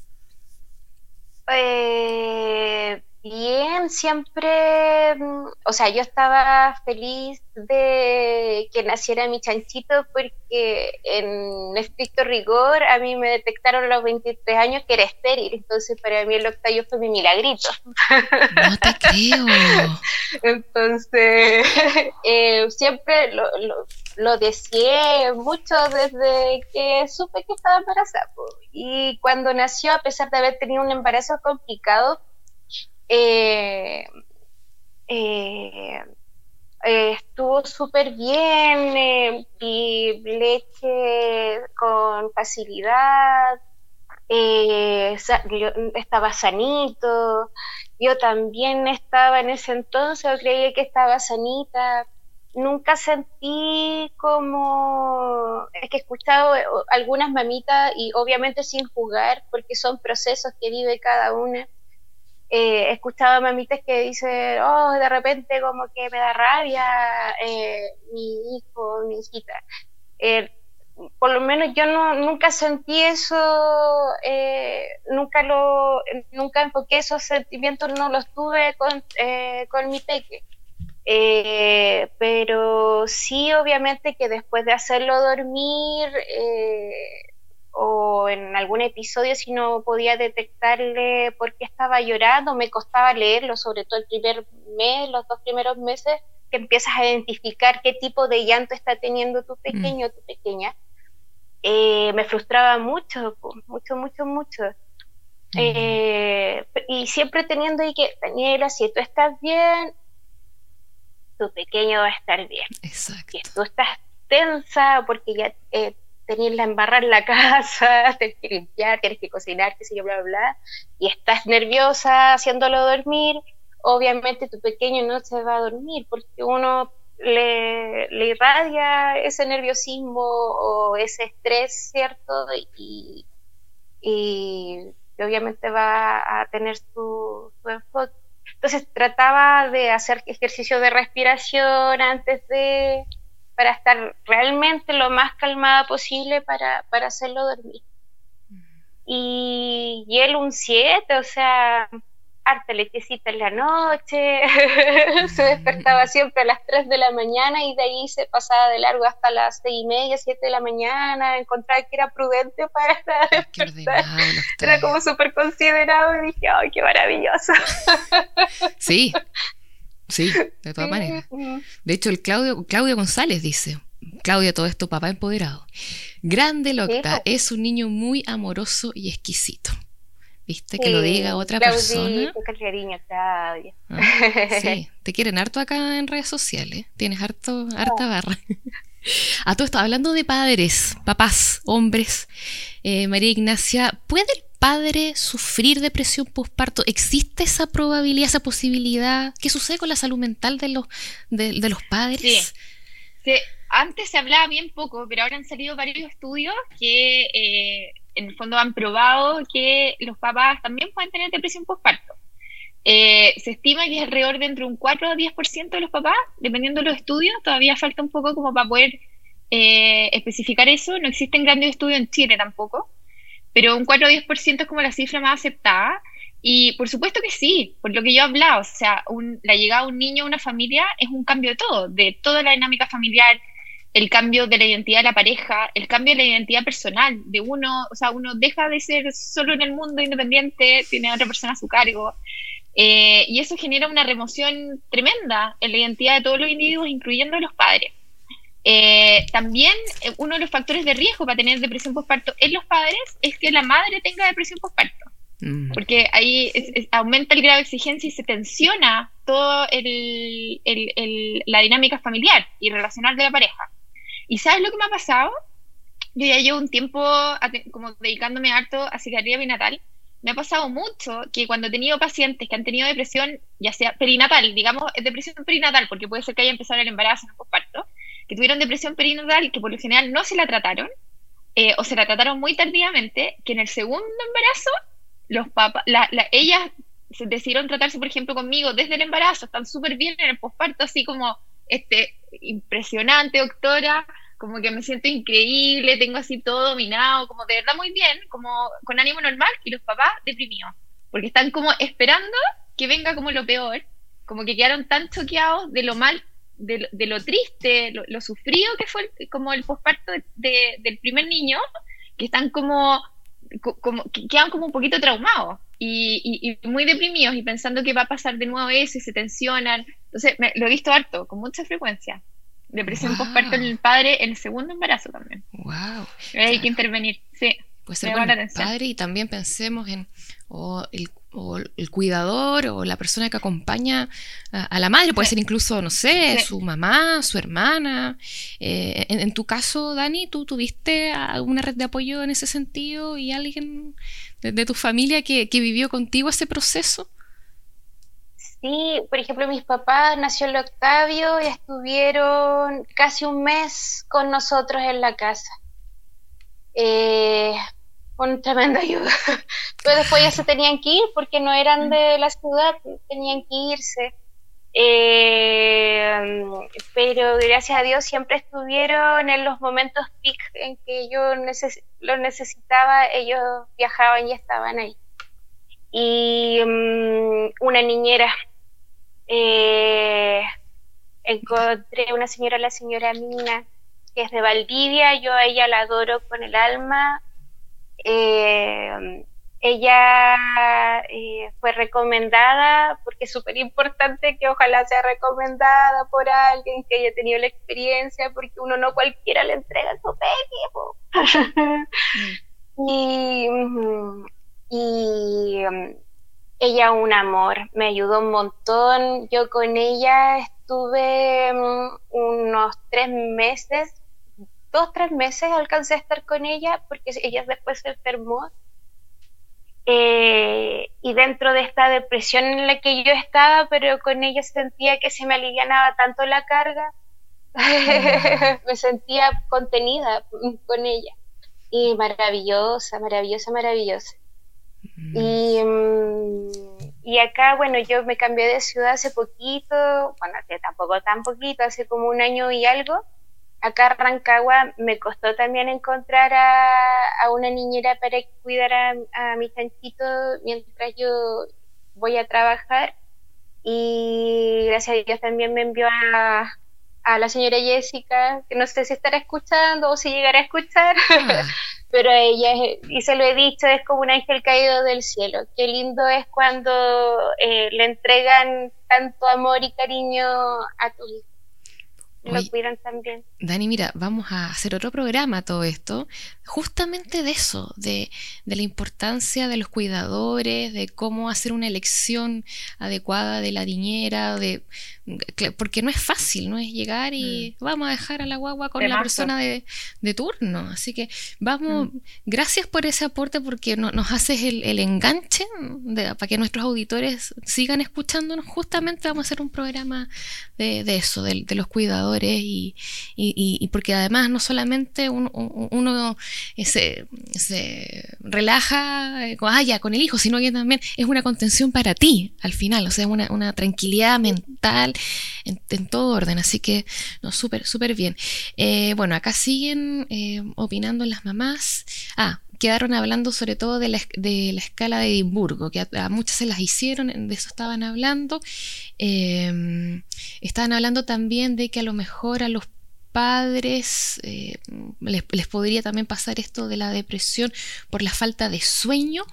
Eh, Bien, siempre, mm, o sea, yo estaba feliz de que naciera mi chanchito porque en estricto rigor a mí me detectaron a los 23 años que era estéril, entonces para mí el octavio fue mi milagrito. No te creo. entonces, eh, siempre lo, lo, lo, deseé mucho desde que supe que estaba embarazada. Y cuando nació, a pesar de haber tenido un embarazo complicado, eh, eh, eh, estuvo súper bien, y leche con facilidad, estaba sanito, yo también estaba en ese entonces, creía que estaba sanita, nunca sentí como, es que he escuchado eh, algunas mamitas y obviamente sin jugar, porque son procesos que vive cada una. Eh, he escuchado mamitas que dicen, oh, de repente como que me da rabia eh, mi hijo, mi hijita. por lo menos yo no, nunca sentí eso, nunca lo, nunca enfoqué esos sentimientos, no los tuve con, con mi peque. Eh, pero sí, obviamente que después de hacerlo dormir eh, o en algún episodio, si no podía detectarle por qué estaba llorando, me costaba leerlo, sobre todo el primer mes, los dos primeros meses, que empiezas a identificar qué tipo de llanto está teniendo tu pequeño o tu pequeña. Eh, me frustraba mucho, mucho, mucho, mucho. y siempre teniendo ahí que, Daniela, si tú estás bien, tu pequeño va a estar bien. Exacto. Si tú estás tensa porque ya eh, tenías la embarrar en la casa, tienes que limpiar, tienes que cocinar, qué sé yo, bla, bla, bla, y estás nerviosa haciéndolo dormir, obviamente tu pequeño no se va a dormir porque uno le, le irradia ese nerviosismo o ese estrés, ¿cierto? Y, y, obviamente va a tener su, su enfoque entonces trataba de hacer ejercicio de respiración antes de, para estar realmente lo más calmada posible para, para hacerlo dormir. Y, y él un 7, o sea, harta lechecita en la noche, se despertaba siempre a las 3 de la mañana y de ahí se pasaba de largo hasta las 6 y media, 7 de la mañana, encontraba que era prudente para despertar. Era como súper considerado y dije, ¡ay, qué maravilloso! sí, sí, de todas maneras. De hecho, el Claudio, Claudio González dice, Claudia, todo esto, papá empoderado. Grande Locta, es un niño muy amoroso y exquisito. ¿Viste? que lo diga otra persona. Cariño. Ah, sí, te quieren harto acá en redes sociales. Tienes harto, harta barra. A todo esto, hablando de padres, papás, hombres, eh, María Ignacia, ¿puede el padre sufrir depresión postparto? ¿Existe esa probabilidad, esa posibilidad? ¿Qué sucede con la salud mental de los, de, los padres? Antes se hablaba bien poco, pero ahora han salido varios estudios que eh, en el fondo han probado que los papás también pueden tener depresión postparto. Eh, se estima que es alrededor de entre un 4 o 10% de los papás, dependiendo de los estudios, todavía falta un poco como para poder eh, especificar eso. No existen grandes estudios en Chile tampoco, pero un 4 o 10% es como la cifra más aceptada. Y por supuesto que sí, por lo que yo he hablado, o sea, la llegada de un niño a una familia es un cambio de todo, de toda la dinámica familiar, el cambio de la identidad de la pareja, el cambio de la identidad personal de uno, o sea, uno deja de ser solo en el mundo independiente, tiene a otra persona a su cargo, eh, y eso genera una remoción tremenda en la identidad de todos los individuos, incluyendo los padres. Eh, también eh, uno de los factores de riesgo para tener depresión postparto en los padres es que la madre tenga depresión postparto. Mm. Porque ahí aumenta el grado de exigencia y se tensiona toda la dinámica familiar y relacional de la pareja. ¿Y sabes lo que me ha pasado? Yo ya llevo un tiempo como dedicándome harto a psiquiatría perinatal. Me ha pasado mucho que cuando he tenido pacientes que han tenido depresión, ya sea perinatal, digamos depresión perinatal, porque puede ser que haya empezado el embarazo en el posparto, que tuvieron depresión perinatal que por lo general no se la trataron, eh, o se la trataron muy tardíamente, que en el segundo embarazo, los papás, la, ellas decidieron tratarse, por ejemplo, conmigo desde el embarazo, están súper bien en el posparto, así como este, impresionante, doctora, como que me siento increíble, tengo así todo dominado, como de verdad muy bien, como con ánimo normal, y los papás deprimidos, porque están como esperando que venga como lo peor, como que quedaron tan choqueados de lo mal, de, lo triste, lo, sufrido que fue como el posparto del primer niño, que están como, como que quedan como un poquito traumados y, muy deprimidos y pensando que va a pasar de nuevo eso y se tensionan. Entonces, lo he visto harto, con mucha frecuencia. Depresión postparto en el padre en el segundo embarazo también. Wow. Hay que intervenir, sí. Puede ser el padre y también pensemos en o o el cuidador o la persona que acompaña a, la madre, puede ser incluso, no sé, su mamá, su hermana. Eh, en, tu caso, Dani, ¿tú tuviste alguna red de apoyo en ese sentido y alguien de, tu familia que, vivió contigo ese proceso? Sí, por ejemplo, mis papás nació el Octavio y estuvieron casi un mes con nosotros en la casa. Eh, con tremenda ayuda. Pero después ya se tenían que ir porque no eran de la ciudad, tenían que irse. Eh, pero gracias a Dios siempre estuvieron en los momentos peak en que yo lo necesitaba, ellos viajaban y estaban ahí. Y mm, una niñera, eh, encontré una señora, la señora Mina, que es de Valdivia, yo a ella la adoro con el alma, eh, ella eh, fue recomendada, porque es súper importante que ojalá sea recomendada por alguien que haya tenido la experiencia, porque uno no cualquiera le entrega su peque. y, y um, ella un amor, me ayudó un montón. Yo con ella estuve um, unos tres meses dos, tres meses alcancé a estar con ella porque ella después se enfermó. Eh, y dentro de esta depresión en la que yo estaba, pero con ella sentía que se me alivianaba tanto la carga, me sentía contenida con ella. Y maravillosa, maravillosa, maravillosa. Mm. Y, mm, y acá, bueno, yo me cambié de ciudad hace poquito, bueno, que tampoco tan poquito, hace como un año y algo acá en Rancagua me costó también encontrar a, una niñera para cuidar a, mi chanchito mientras yo voy a trabajar. Y gracias a Dios también me envió a, la señora Jessica, que no sé si estará escuchando o si llegará a escuchar, ah. pero ella, y se lo he dicho, es como un ángel caído del cielo. Qué lindo es cuando eh, le entregan tanto amor y cariño a tu hijo lo cuidan también. Dani, mira, vamos a hacer otro programa todo esto, justamente de eso, de, de, la importancia de los cuidadores, de cómo hacer una elección adecuada de la niñera, de porque no es fácil, no es llegar y mm. vamos a dejar a la guagua con la persona de, de, turno. Así que vamos, mm. gracias por ese aporte porque nos haces el, el enganche para que nuestros auditores sigan escuchándonos. Justamente vamos a hacer un programa de, de eso, de, de los cuidadores y, y, porque además no solamente uno, eh, se, relaja eh, ah, con el hijo, sino que también es una contención para ti al final, o sea, una, una tranquilidad mental en, todo orden, así que no, súper, súper bien. Eh, bueno, acá siguen opinando las mamás. Ah, quedaron hablando sobre todo de la, de la escala de Edimburgo, que a, muchas se las hicieron, de eso estaban hablando. Em, estaban hablando también de que a lo mejor a los padres eh, les, podría también pasar esto de la depresión por la falta de sueño.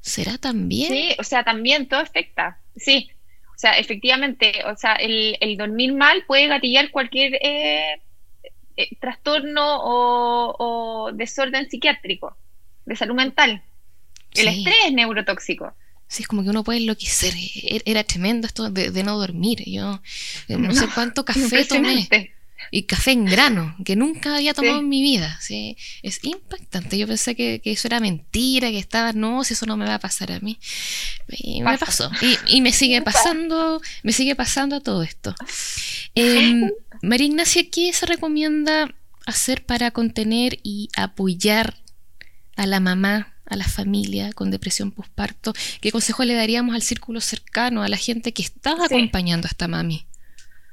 ¿Será también? Sí, o sea, también todo afecta. Sí, o sea, efectivamente, o sea, el, dormir mal puede gatillar cualquier eh, eh, trastorno o, desorden psiquiátrico, de salud mental. El estrés es neurotóxico. Sí, es como que uno puede enloquecer. E-, era tremendo esto de, no dormir. Yo eh, no, sé cuánto café tomé. Y café en grano, que nunca había tomado en mi vida. ¿sí? Es impactante. Yo pensé que, eso era mentira, que estaba, no, si eso no me va a pasar a mí. Y me pasó. Y, me sigue pasando, me sigue pasando todo esto. Eh, María Ignacia, ¿qué se recomienda hacer para contener y apoyar a la mamá, a la familia con depresión postparto? ¿Qué consejo le daríamos al círculo cercano, a la gente que está acompañando a esta mami?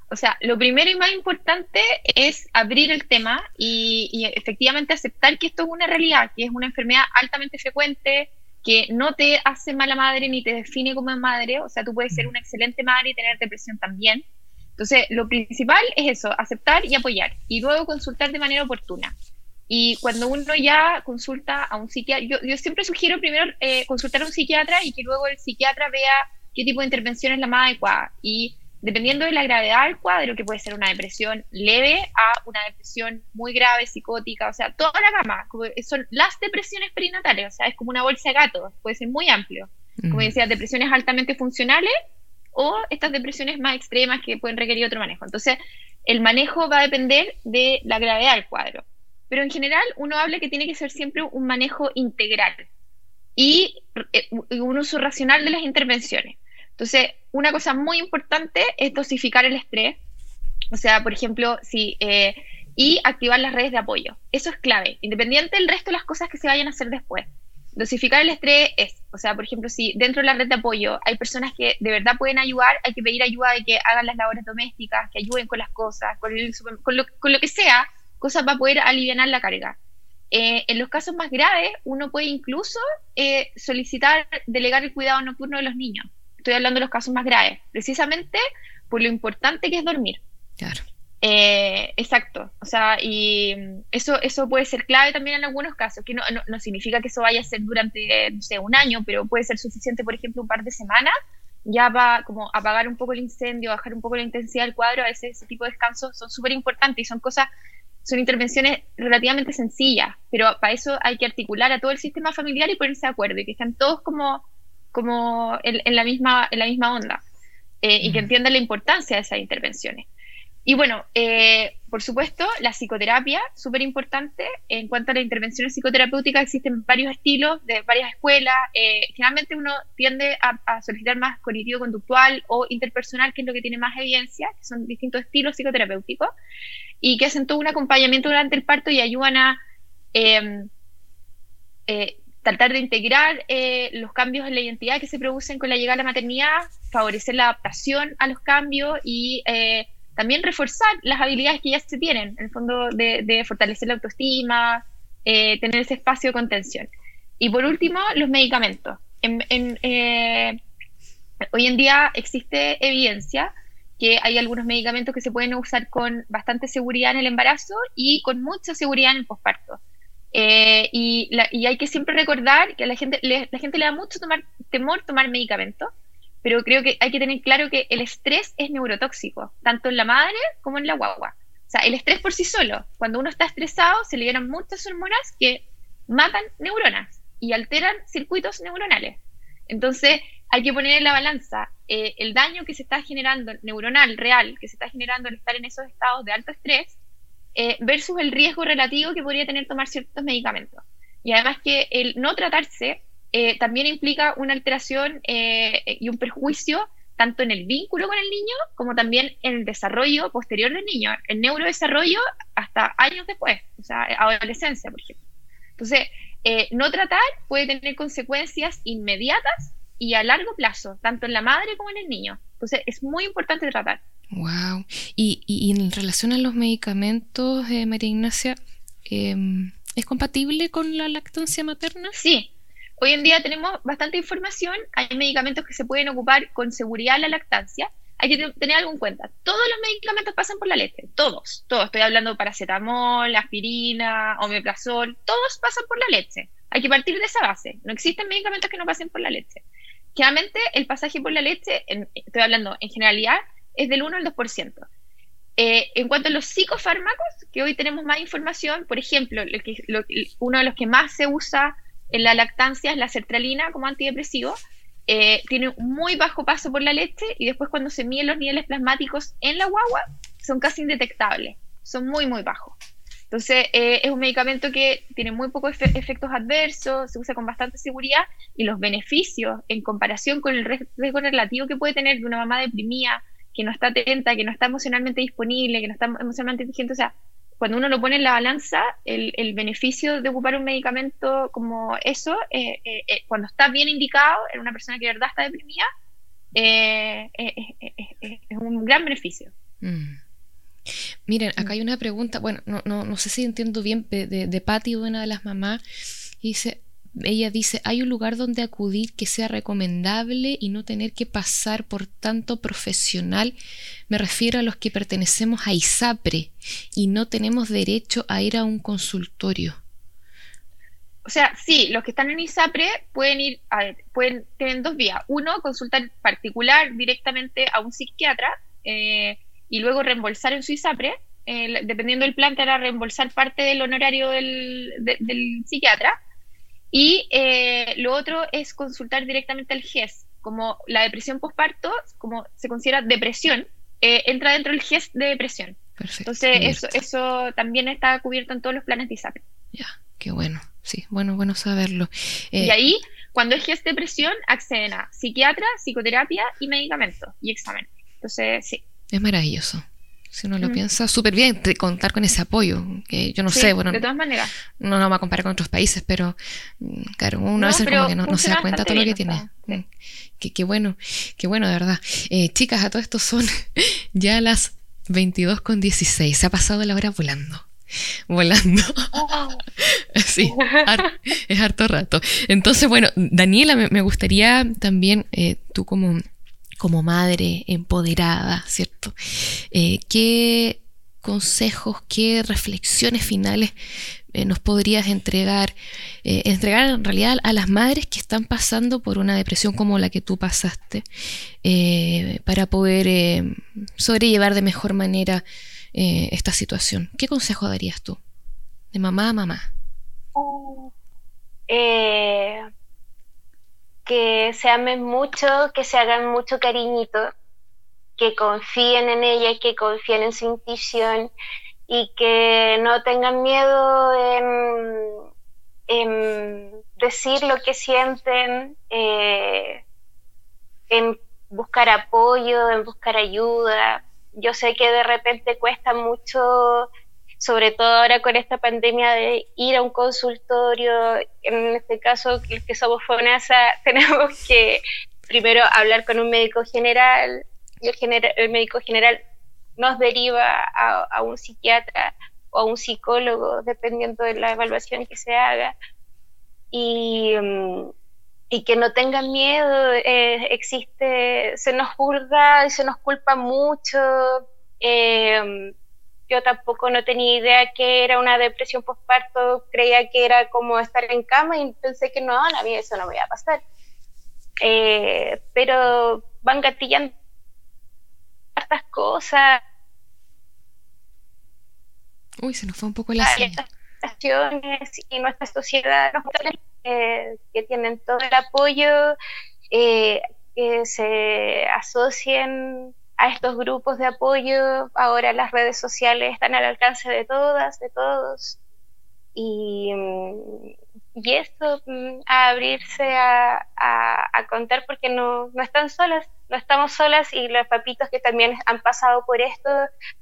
O sea, lo primero y más importante es abrir el tema y, y, efectivamente aceptar que esto es una realidad, que es una enfermedad altamente frecuente, que no te hace mala madre ni te define como madre. O sea, tú puedes ser mm. una excelente madre y tener depresión también. Entonces, lo principal es eso, aceptar y apoyar, y luego consultar de manera oportuna. Y cuando uno ya consulta a un psiquiatra, yo, siempre sugiero primero eh, consultar a un psiquiatra y que luego el psiquiatra vea qué tipo de intervención es la más adecuada. Y dependiendo de la gravedad del cuadro, que puede ser una depresión leve a una depresión muy grave, psicótica, o sea, toda la gama, son las depresiones perinatales, o sea, es como una bolsa de gatos, puede ser muy amplio. Como decía, depresiones altamente funcionales o estas depresiones más extremas que pueden requerir otro manejo. Entonces, el manejo va a depender de la gravedad del cuadro. Pero en general, uno habla que tiene que ser siempre un manejo integral y eh, un uso racional de las intervenciones. Entonces, una cosa muy importante es dosificar el estrés. O sea, por ejemplo, si, eh, y activar las redes de apoyo. Eso es clave, independiente del resto de las cosas que se vayan a hacer después. Dosificar el estrés es, o sea, por ejemplo, si dentro de la red de apoyo hay personas que de verdad pueden ayudar, hay que pedir ayuda de que hagan las labores domésticas, que ayuden con las cosas, con, lo, que sea, cosas para poder aliviar la carga. Eh, en los casos más graves, uno puede incluso eh, solicitar delegar el cuidado nocturno de los niños. Estoy hablando de los casos más graves, precisamente por lo importante que es dormir. Claro. Eh, exacto, o sea, y eso, eso puede ser clave también en algunos casos, que no, no, significa que eso vaya a ser durante, no sé, un año, pero puede ser suficiente, por ejemplo, un par de semanas, ya va como apagar un poco el incendio, bajar un poco la intensidad del cuadro, a veces ese tipo de descansos son súper importantes y son cosas, son intervenciones relativamente sencillas, pero para eso hay que articular a todo el sistema familiar y ponerse de acuerdo y que estén todos como, como en, la, misma, en la misma onda eh, y que entiendan la importancia de esas intervenciones. Y bueno, eh, por supuesto, la psicoterapia, súper importante. En cuanto a la intervención psicoterapéutica, existen varios estilos de varias escuelas. Eh, generalmente uno tiende a, solicitar más cognitivo-conductual o interpersonal, que es lo que tiene más evidencia, que son distintos estilos psicoterapéuticos, y que hacen todo un acompañamiento durante el parto y ayudan a em, eh, tratar de integrar los cambios en la identidad que se producen con la llegada a la maternidad, favorecer la adaptación a los cambios y también reforzar las habilidades que ya se tienen, en el fondo de, fortalecer la autoestima, eh, tener ese espacio de contención. Y por último, los medicamentos. Eh, hoy en día existe evidencia que hay algunos medicamentos que se pueden usar con bastante seguridad en el embarazo y con mucha seguridad en el posparto. Eh, y, hay que siempre recordar que a la gente, la le da mucho tomar, temor tomar medicamentos, pero creo que hay que tener claro que el estrés es neurotóxico, tanto en la madre como en la guagua. O sea, el estrés por sí solo, cuando uno está estresado, se liberan muchas hormonas que matan neuronas y alteran circuitos neuronales. Entonces, hay que poner en la balanza eh, el daño que se está generando neuronal, real, que se está generando al estar en esos estados de alto estrés, eh, versus el riesgo relativo que podría tener tomar ciertos medicamentos. Y además que el no tratarse eh, también implica una alteración eh, y un perjuicio tanto en el vínculo con el niño como también en el desarrollo posterior del niño, el neurodesarrollo hasta años después, o sea, adolescencia, por ejemplo. Entonces, no tratar puede tener consecuencias inmediatas y a largo plazo, tanto en la madre como en el niño. Entonces, es muy importante tratar. Wow. Y, y, en relación a los medicamentos, María Ignacia, em, ¿es compatible con la lactancia materna? Sí, Hoy en día tenemos bastante información, hay medicamentos que se pueden ocupar con seguridad la lactancia. Hay que tener algo en cuenta. Todos los medicamentos pasan por la leche, todos, todos. Estoy hablando de paracetamol, aspirina, omeprazol, todos pasan por la leche. Hay que partir de esa base. No existen medicamentos que no pasen por la leche. Generalmente el pasaje por la leche, estoy hablando en generalidad, es del 1 al 2%. Eh, en cuanto a los psicofármacos, que hoy tenemos más información, por ejemplo, uno de los que más se usa en la lactancia es la sertralina como antidepresivo. Eh, tiene un muy bajo paso por la leche y después cuando se miden los niveles plasmáticos en la guagua son casi indetectables, son muy, muy bajos. Entonces, eh, es un medicamento que tiene muy pocos efectos adversos, se usa con bastante seguridad y los beneficios en comparación con el riesgo relativo que puede tener de una mamá deprimida, que no está atenta, que no está emocionalmente disponible, que no está emocionalmente inteligente, o sea, cuando uno lo pone en la balanza, el, beneficio de ocupar un medicamento como eso, eh, eh, eh, cuando está bien indicado en una persona que de verdad está deprimida, es un gran beneficio. Mm. Miren, acá hay una pregunta, bueno, no, no, no sé si entiendo bien, de, de, de Patti, una de las mamás, dice, ella dice, hay un lugar donde acudir que sea recomendable y no tener que pasar por tanto profesional. Me refiero a los que pertenecemos a ISAPRE y no tenemos derecho a ir a un consultorio. O sea, sí, los que están en ISAPRE pueden ir, a, pueden tener dos vías. Uno, consultar particular directamente a un psiquiatra eh, y luego reembolsar en su ISAPRE. Eh, dependiendo del plan, te hará reembolsar parte del honorario del, del psiquiatra Y eh, lo otro es consultar directamente al GES. Como la depresión postparto, como se considera depresión, eh, entra dentro del GES de depresión. Perfecto. Entonces, eso, eso también está cubierto en todos los planes de ISAPRE. Ya, qué bueno. Sí, bueno, bueno saberlo. y ahí, cuando es GES de depresión, acceden a psiquiatra, psicoterapia y medicamentos y examen. Entonces, sí. Es maravilloso si uno lo piensa, súper bien contar con ese apoyo, que yo no sé, bueno, de todas maneras. No nos va a comparar con otros países, pero mm, claro, uno a veces como que no, se da cuenta todo lo que tiene. Mm, qué, bueno, qué bueno, de verdad. Eh, chicas, a todo esto son ya las 22 con 16, se ha pasado la hora volando. Volando. sí, es harto rato. Entonces, bueno, Daniela, me, gustaría también, eh, tú como como madre empoderada, ¿cierto? Eh, ¿Qué consejos, qué reflexiones finales eh, nos podrías entregar, eh, entregar en realidad a las madres que están pasando por una depresión como la que tú pasaste, para poder sobrellevar de mejor manera esta situación? ¿Qué consejo darías tú? De mamá a mamá. Eh, que se amen mucho, que se hagan mucho cariñito, que confíen en ella, que confíen en su intuición y que no tengan miedo en, decir lo que sienten, eh, en buscar apoyo, en buscar ayuda. Yo sé que de repente cuesta mucho sobre todo ahora con esta pandemia de ir a un consultorio, en este caso el que somos FONASA, tenemos que primero hablar con un médico general y el, médico general nos deriva a, un psiquiatra o a un psicólogo, dependiendo de la evaluación que se haga. Y, mm, que no tengan miedo, eh, existe, se nos juzga y se nos culpa mucho. Eh, yo tampoco no tenía idea que era una depresión postparto, creía que era como estar en cama y pensé que no, a mí eso no me iba a pasar. Eh, pero van gatillando estas cosas. Uy, se nos fue un poco la y nuestra sociedad eh, que tienen todo el apoyo, eh, que se asocien a estos grupos de apoyo. Ahora las redes sociales están al alcance de todas, de todos. Y, mm, y esto, mm, a abrirse a, contar porque no, no están solas, no estamos solas y los papitos que también han pasado por esto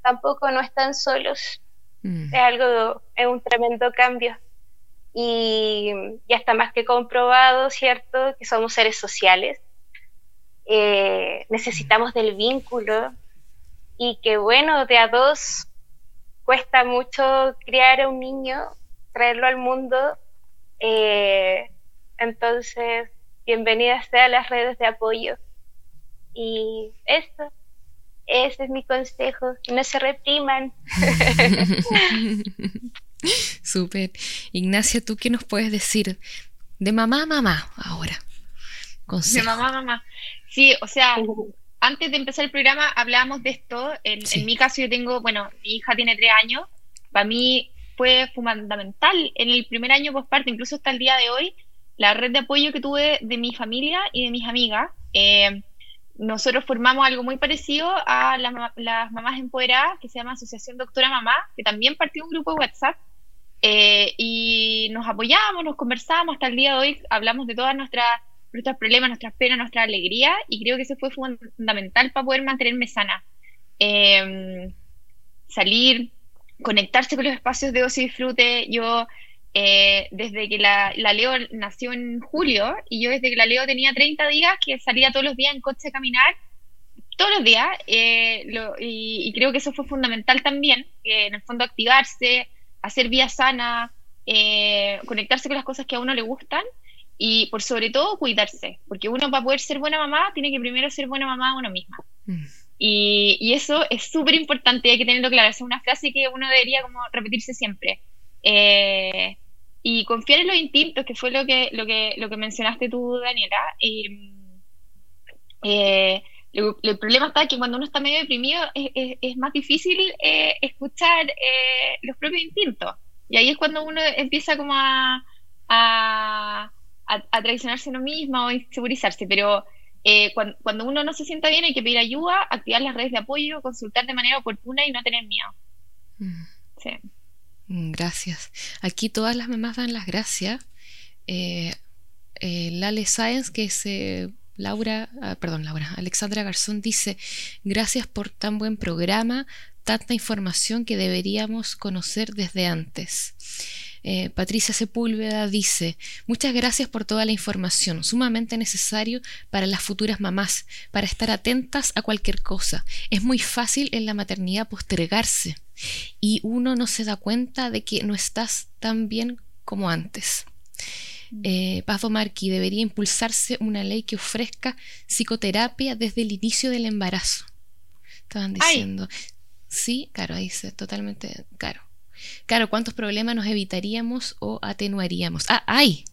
tampoco no están solos. Mm. Es algo, es un tremendo cambio. Y ya está más que comprobado, ¿cierto? Que somos seres sociales eh, necesitamos del vínculo y que bueno, de a dos cuesta mucho criar a un niño, traerlo al mundo. Eh, entonces, bienvenidas a las redes de apoyo. Y esto, ese es mi consejo, no se repriman. Súper. Ignacia, ¿tú qué nos puedes decir de mamá a mamá ahora? De mamá a mamá. Sí, o sea, antes de empezar el programa hablábamos de esto. En, mi caso yo tengo, bueno, mi hija tiene tres años. Para mí fue fundamental en el primer año postparto, incluso hasta el día de hoy, la red de apoyo que tuve de mi familia y de mis amigas. Eh, nosotros formamos algo muy parecido a las mamás empoderadas, que se llama Asociación Doctora Mamá, que también partió un grupo de WhatsApp. Eh, y nos apoyamos, nos conversamos hasta el día de hoy, hablamos de todas nuestras nuestros problemas, nuestras penas, nuestra alegría, y creo que eso fue fundamental para poder mantenerme sana. Em, salir, conectarse con los espacios de ocio y disfrute. Yo, eh, desde que la, Leo nació en julio, y yo desde que la Leo tenía 30 días, que salía todos los días en coche a caminar, todos los días, eh, y, creo que eso fue fundamental también, en el fondo activarse, hacer vida sana, eh, conectarse con las cosas que a uno le gustan y por sobre todo cuidarse, porque uno para poder ser buena mamá tiene que primero ser buena mamá a uno misma. Mm. Y, y, eso es súper importante, hay que tenerlo claro, es una frase que uno debería como repetirse siempre. Eh, y confiar en los instintos, que fue lo que, lo que, lo que mencionaste tú, Daniela. Y, eh, el problema está que cuando uno está medio deprimido es, es, más difícil eh, escuchar los propios instintos. Y ahí es cuando uno empieza como a, a, a, traicionarse a uno mismo o insegurizarse, pero eh, cuando, uno no se sienta bien hay que pedir ayuda, activar las redes de apoyo, consultar de manera oportuna y no tener miedo. Mm. Sí. Gracias. Aquí todas las mamás dan las gracias. Eh, eh, Lale Science, que es Laura, ah, perdón, Laura, Alexandra Garzón dice, gracias por tan buen programa, tanta información que deberíamos conocer desde antes. Eh, Patricia Sepúlveda dice, muchas gracias por toda la información, sumamente necesario para las futuras mamás, para estar atentas a cualquier cosa. Es muy fácil en la maternidad postergarse y uno no se da cuenta de que no estás tan bien como antes. Eh, Paz Marqui, debería impulsarse una ley que ofrezca psicoterapia desde el inicio del embarazo. Estaban diciendo. Sí, claro, dice, totalmente, claro. Claro, ¿cuántos problemas nos evitaríamos o atenuaríamos? Ah, ¡ay!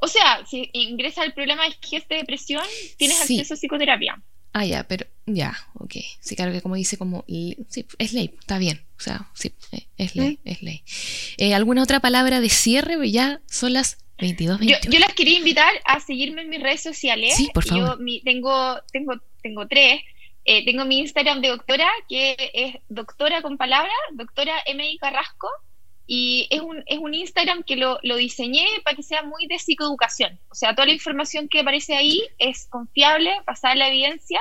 O sea, si ingresa el problema de de depresión, tienes acceso a psicoterapia. Ah, ya, pero ya, ok. Sí, claro que como dice, como. Sí, es ley, está bien. O sea, sí, eh, es ley, es ley. Eh, ¿Alguna otra palabra de cierre? Ya son las 22, 22. Yo, las quería invitar a seguirme en mis redes sociales. Sí, por favor. Yo tengo, tengo, tengo tres. Eh, tengo mi Instagram de doctora, que es doctora con palabra, doctora M.I. Carrasco, y es un, es un Instagram que lo, lo, diseñé para que sea muy de psicoeducación. O sea, toda la información que aparece ahí es confiable, basada en la evidencia,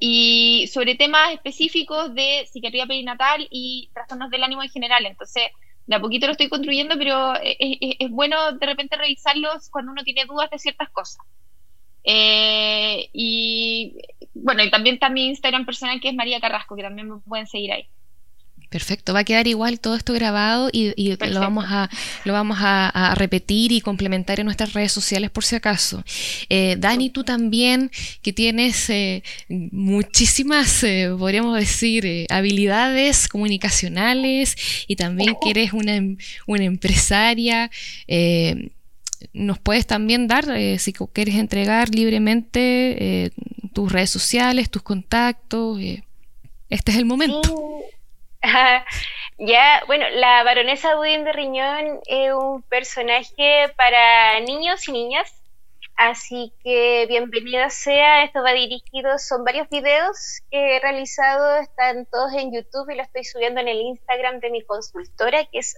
y sobre temas específicos de psiquiatría perinatal y trastornos del ánimo en general. Entonces, de a poquito lo estoy construyendo, pero es, es bueno de repente revisarlos cuando uno tiene dudas de ciertas cosas. Eh, y bueno, y también está mi Instagram personal que es María Carrasco, que también me pueden seguir ahí. Perfecto, va a quedar igual todo esto grabado y, lo vamos a lo vamos a, repetir y complementar en nuestras redes sociales por si acaso. Eh, Dani, tú también que tienes eh, muchísimas, podríamos decir, habilidades comunicacionales y también que eres una, una empresaria nos puedes también dar, eh, si quieres entregar libremente eh, tus redes sociales, tus contactos. Eh, este es el momento. ya, bueno, la baronesa Budín de Riñón es un personaje para niños y niñas. Así que bienvenida sea, esto va dirigido, son varios videos que he realizado, están todos en YouTube y lo estoy subiendo en el Instagram de mi consultora, que es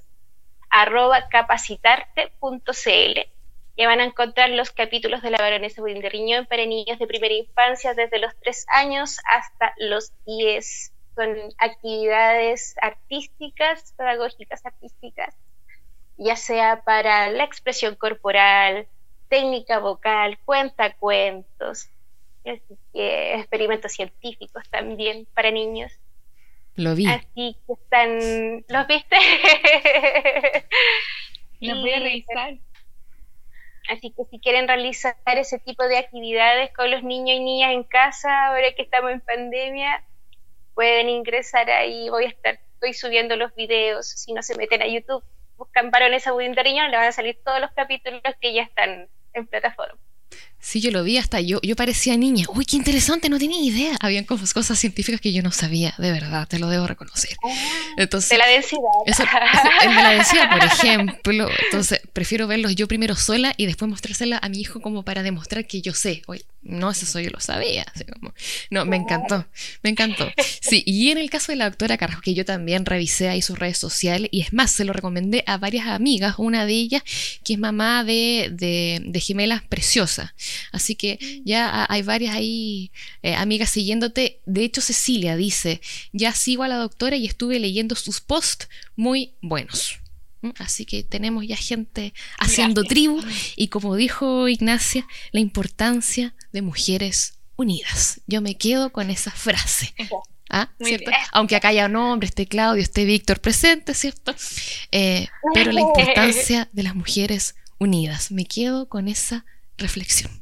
arroba capacitarte.cl. Y van a encontrar los capítulos de la baronesa de Riñón para niños de primera infancia desde los 3 años hasta los 10. Son actividades artísticas, pedagógicas artísticas, ya sea para la expresión corporal, técnica vocal, cuentacuentos, experimentos científicos también para niños. Lo vi. Así que están. ¿Los viste? Los voy a revisar. Así que si quieren realizar ese tipo de actividades con los niños y niñas en casa, ahora que estamos en pandemia, pueden ingresar ahí. Voy a estar, estoy subiendo los videos. Si no se meten a YouTube, buscan Baronesa Budín de Riñón, le van a salir todos los capítulos que ya están en plataforma. Sí, yo lo vi hasta yo, yo parecía niña. Uy, qué interesante, no tenía idea. Habían cosas, científicas que yo no sabía, de verdad, te lo debo reconocer. Ah, entonces, de la densidad. Eso, de la densidad, por ejemplo. Entonces, prefiero verlos yo primero sola y después mostrársela a mi hijo como para demostrar que yo sé. Oye, no, eso yo lo sabía. no, me encantó, me encantó. Sí, y en el caso de la doctora Carrasco, que yo también revisé ahí sus redes sociales, y es más, se lo recomendé a varias amigas, una de ellas que es mamá de, de, de gemelas preciosas. Así que ya hay varias ahí eh, amigas siguiéndote. De hecho, Cecilia dice, ya sigo a la doctora y estuve leyendo sus posts muy buenos. ¿Mm? Así que tenemos ya gente haciendo tribu y como dijo Ignacia, la importancia de mujeres unidas. Yo me quedo con esa frase. ¿Ah? ¿cierto? Aunque acá haya un hombre, esté Claudio, esté Víctor presente, ¿cierto? Eh, pero la importancia de las mujeres unidas. Me quedo con esa reflexión.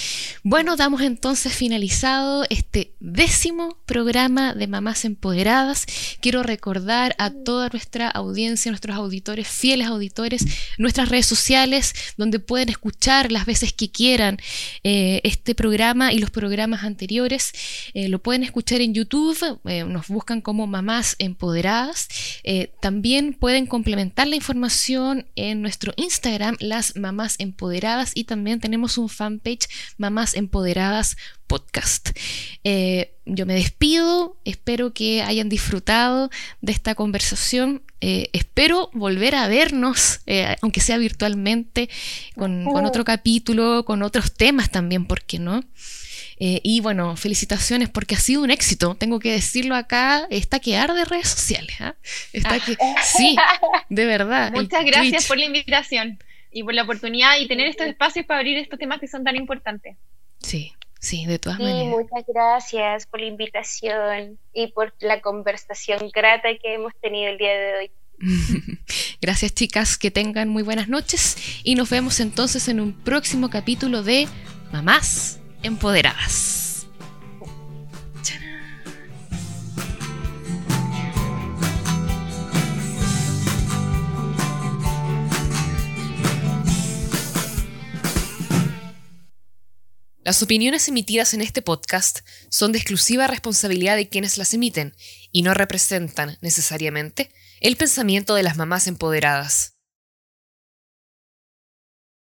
Bueno, damos entonces finalizado este décimo programa de Mamás Empoderadas. Quiero recordar a toda nuestra audiencia, nuestros auditores, fieles auditores, nuestras redes sociales, donde pueden escuchar las veces que quieran eh, este programa y los programas anteriores. Eh, lo pueden escuchar en YouTube, eh, nos buscan como Mamás Empoderadas. también pueden complementar la información en nuestro Instagram, las Mamás Empoderadas, y también tenemos un fanpage Mamás Empoderadas Podcast. Eh, yo me despido, espero que hayan disfrutado de esta conversación, eh, espero volver a vernos, eh, aunque sea virtualmente, con, con, otro capítulo, con otros temas también, ¿por qué no? y bueno, felicitaciones porque ha sido un éxito, tengo que decirlo acá, está que arde redes sociales. ¿ah? Está que, sí, de verdad. Muchas gracias por la invitación y por la oportunidad y tener estos espacios para abrir estos temas que son tan importantes. Sí, sí, de todas maneras. Muchas gracias por la invitación y por la conversación grata que hemos tenido el día de hoy. Gracias chicas, que tengan muy buenas noches y nos vemos entonces en un próximo capítulo de Mamás Empoderadas. Las opiniones emitidas en este podcast son de exclusiva responsabilidad de quienes las emiten y no representan, necesariamente, el pensamiento de las mamás empoderadas.